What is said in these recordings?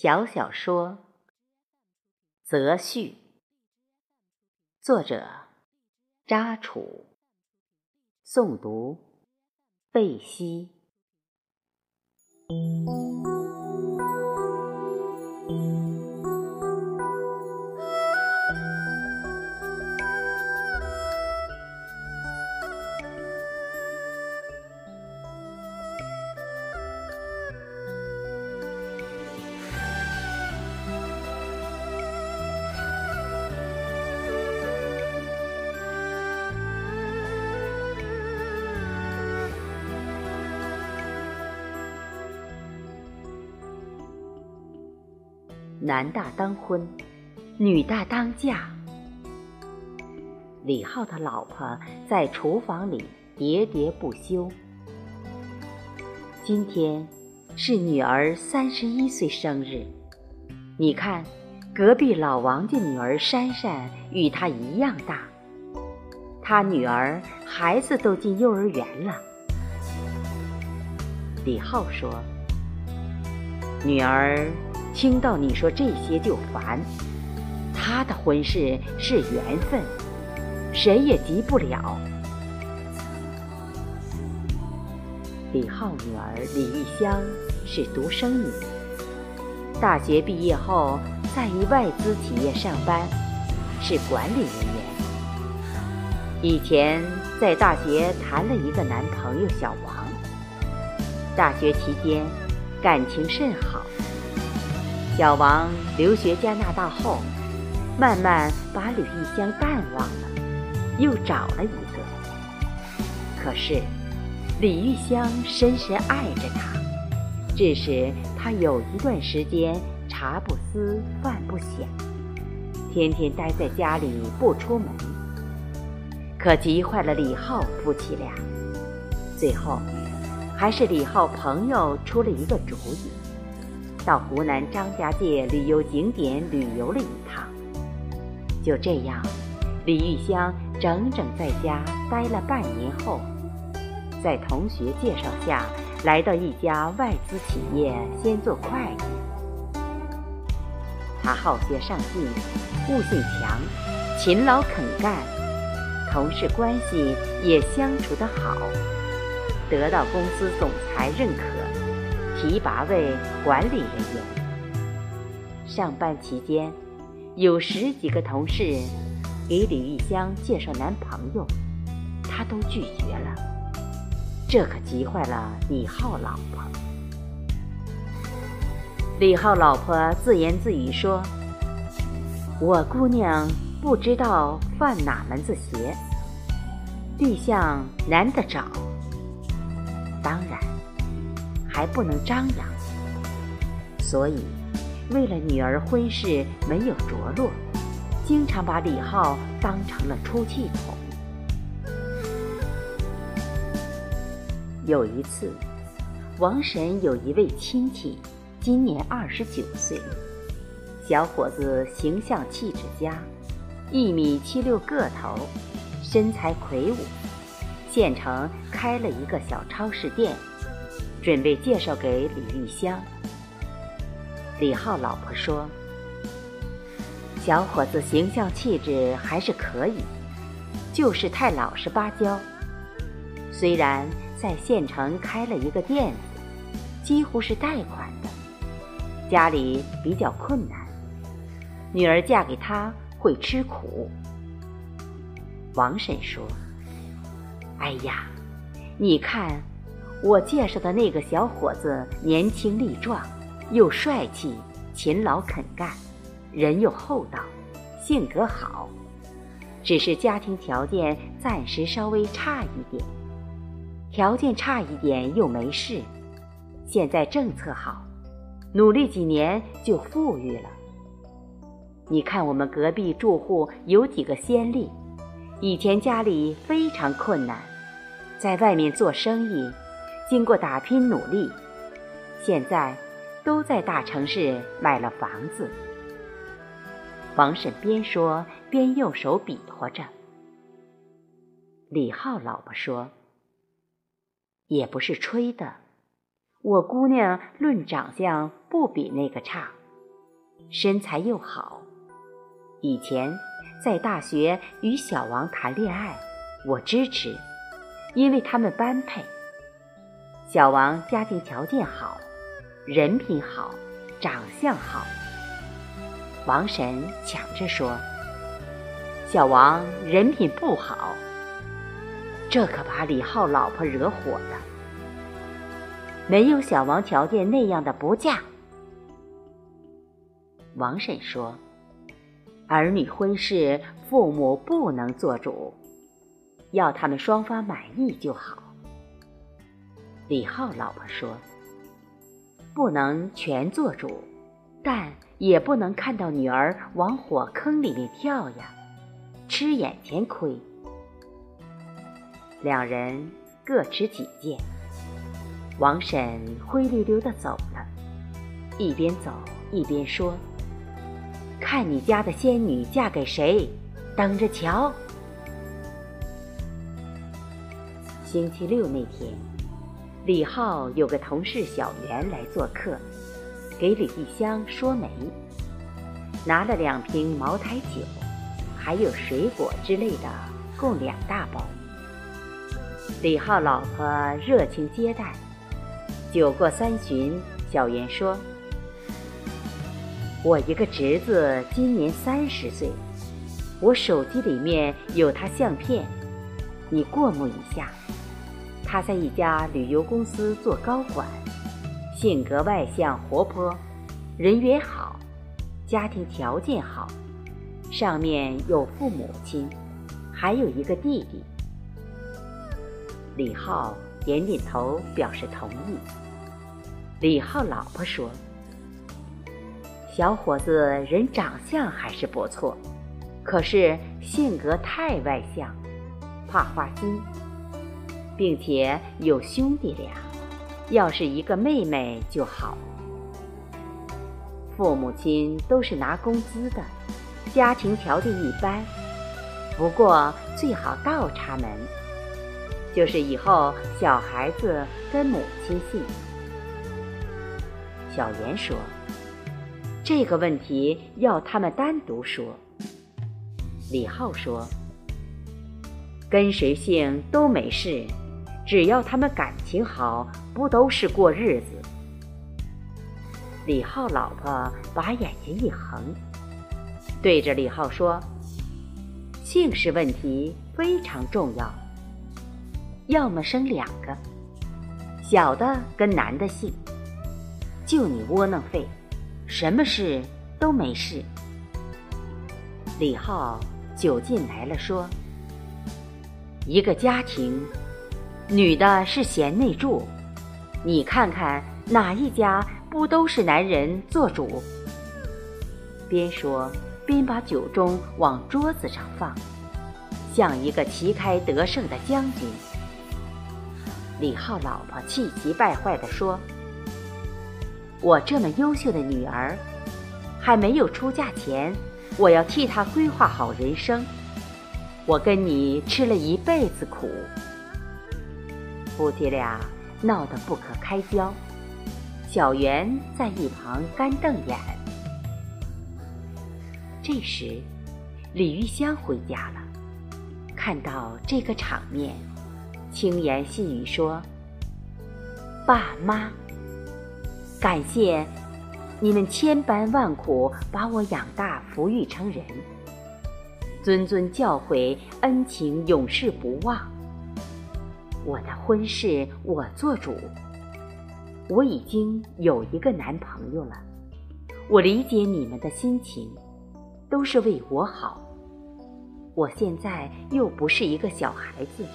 小小说《择序》，作者扎楚，诵读贝西。男大当婚，女大当嫁。李浩的老婆在厨房里喋喋不休。今天是女儿三十一岁生日，你看，隔壁老王家女儿珊珊与她一样大，他女儿孩子都进幼儿园了。李浩说：“女儿。”听到你说这些就烦，他的婚事是缘分，谁也急不了。李浩女儿李玉香是独生女，大学毕业后在一外资企业上班，是管理人员。以前在大学谈了一个男朋友小王，大学期间感情甚好。小王留学加拿大后，慢慢把吕玉香淡忘了，又找了一个。可是，李玉香深深爱着他，致使他有一段时间茶不思饭不想，天天待在家里不出门。可急坏了李浩夫妻俩，最后，还是李浩朋友出了一个主意。到湖南张家界旅游景点旅游了一趟，就这样，李玉香整整在家待了半年后，在同学介绍下来到一家外资企业，先做会计。他好学上进，悟性强，勤劳肯干，同事关系也相处得好，得到公司总裁认可。提拔为管理人员。上班期间，有十几个同事给李玉香介绍男朋友，她都拒绝了。这可急坏了李浩老婆。李浩老婆自言自语说：“我姑娘不知道犯哪门子邪，对象难得找。当然。”还不能张扬，所以为了女儿婚事没有着落，经常把李浩当成了出气筒。有一次，王婶有一位亲戚，今年二十九岁，小伙子形象气质佳，一米七六个头，身材魁梧，县城开了一个小超市店。准备介绍给李玉香。李浩老婆说：“小伙子形象气质还是可以，就是太老实巴交。虽然在县城开了一个店，几乎是贷款的，家里比较困难，女儿嫁给他会吃苦。”王婶说：“哎呀，你看。”我介绍的那个小伙子年轻力壮，又帅气、勤劳肯干，人又厚道，性格好，只是家庭条件暂时稍微差一点。条件差一点又没事，现在政策好，努力几年就富裕了。你看我们隔壁住户有几个先例，以前家里非常困难，在外面做生意。经过打拼努力，现在都在大城市买了房子。王婶边说边用手比划着。李浩老婆说：“也不是吹的，我姑娘论长相不比那个差，身材又好。以前在大学与小王谈恋爱，我支持，因为他们般配。小王家庭条件好，人品好，长相好。王婶抢着说：“小王人品不好。”这可把李浩老婆惹火了。没有小王条件那样的不嫁。王婶说：“儿女婚事，父母不能做主，要他们双方满意就好。”李浩老婆说：“不能全做主，但也不能看到女儿往火坑里面跳呀，吃眼前亏。”两人各持己见。王婶灰溜溜的走了，一边走一边说：“看你家的仙女嫁给谁，等着瞧。”星期六那天，李浩有个同事小袁来做客，给李碧香说媒，拿了两瓶茅台酒，还有水果之类的，共两大包。李浩老婆热情接待。酒过三巡，小袁说：“我一个侄子今年三十岁，我手机里面有他相片，你过目一下。他在一家旅游公司做高管，性格外向活泼，人缘好，家庭条件好，上面有父母亲，还有一个弟弟。”李浩。点点头表示同意。李浩老婆说：“小伙子人长相还是不错，可是性格太外向，怕花心，并且有兄弟俩，要是一个妹妹就好。父母亲都是拿工资的，家庭条件一般，不过最好倒插门。”就是以后小孩子跟母亲姓。小袁说：“这个问题要他们单独说。”李浩说：“跟谁姓都没事，只要他们感情好，不都是过日子？”李浩老婆把眼睛一横，对着李浩说：“姓氏问题非常重要。”要么生两个，小的跟男的姓，就你窝囊废，什么事都没事。李浩酒进来了，说：“一个家庭，女的是贤内助，你看看哪一家不都是男人做主？”边说边把酒盅往桌子上放，像一个旗开得胜的将军。李浩老婆气急败坏地说：“我这么优秀的女儿，还没有出嫁前，我要替她规划好人生。我跟你吃了一辈子苦。”夫妻俩闹得不可开交，小袁在一旁干瞪眼。这时，李玉香回家了，看到这个场面。轻言细语说：“爸妈，感谢你们千般万苦把我养大抚育成人，谆谆教诲，恩情永世不忘。我的婚事我做主，我已经有一个男朋友了。我理解你们的心情，都是为我好。我现在又不是一个小孩子。”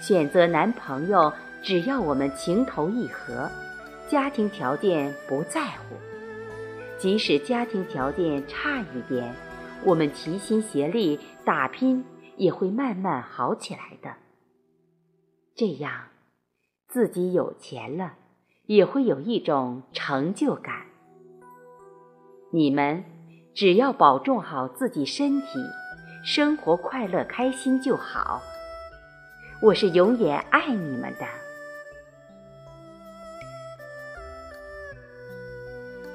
选择男朋友，只要我们情投意合，家庭条件不在乎。即使家庭条件差一点，我们齐心协力打拼，也会慢慢好起来的。这样，自己有钱了，也会有一种成就感。你们只要保重好自己身体，生活快乐开心就好。我是永远爱你们的。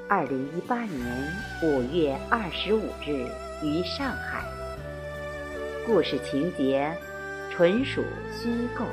二零一八年五月二十五日于上海。故事情节纯属虚构。